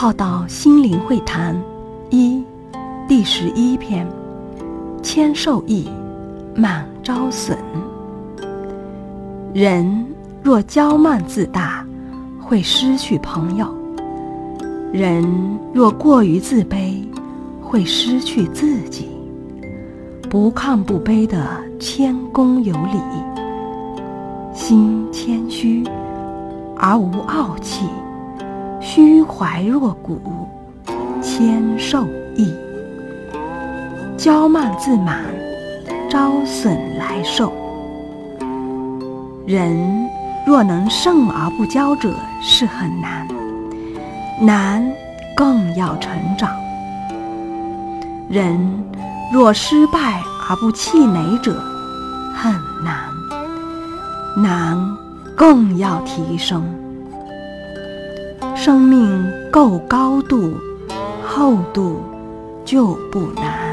好道心灵会谈一第十一篇：谦受益，满招损。人若骄慢自大，会失去朋友；人若过于自卑，会失去自己。不亢不卑的谦恭有礼，心谦虚而无傲气。虚怀若谷，谦受益；骄慢自满，招损来受。人若能胜而不骄者，是很难；难更要成长。人若失败而不气馁者，很难；难更要提升。生命够高度、厚度，就不难。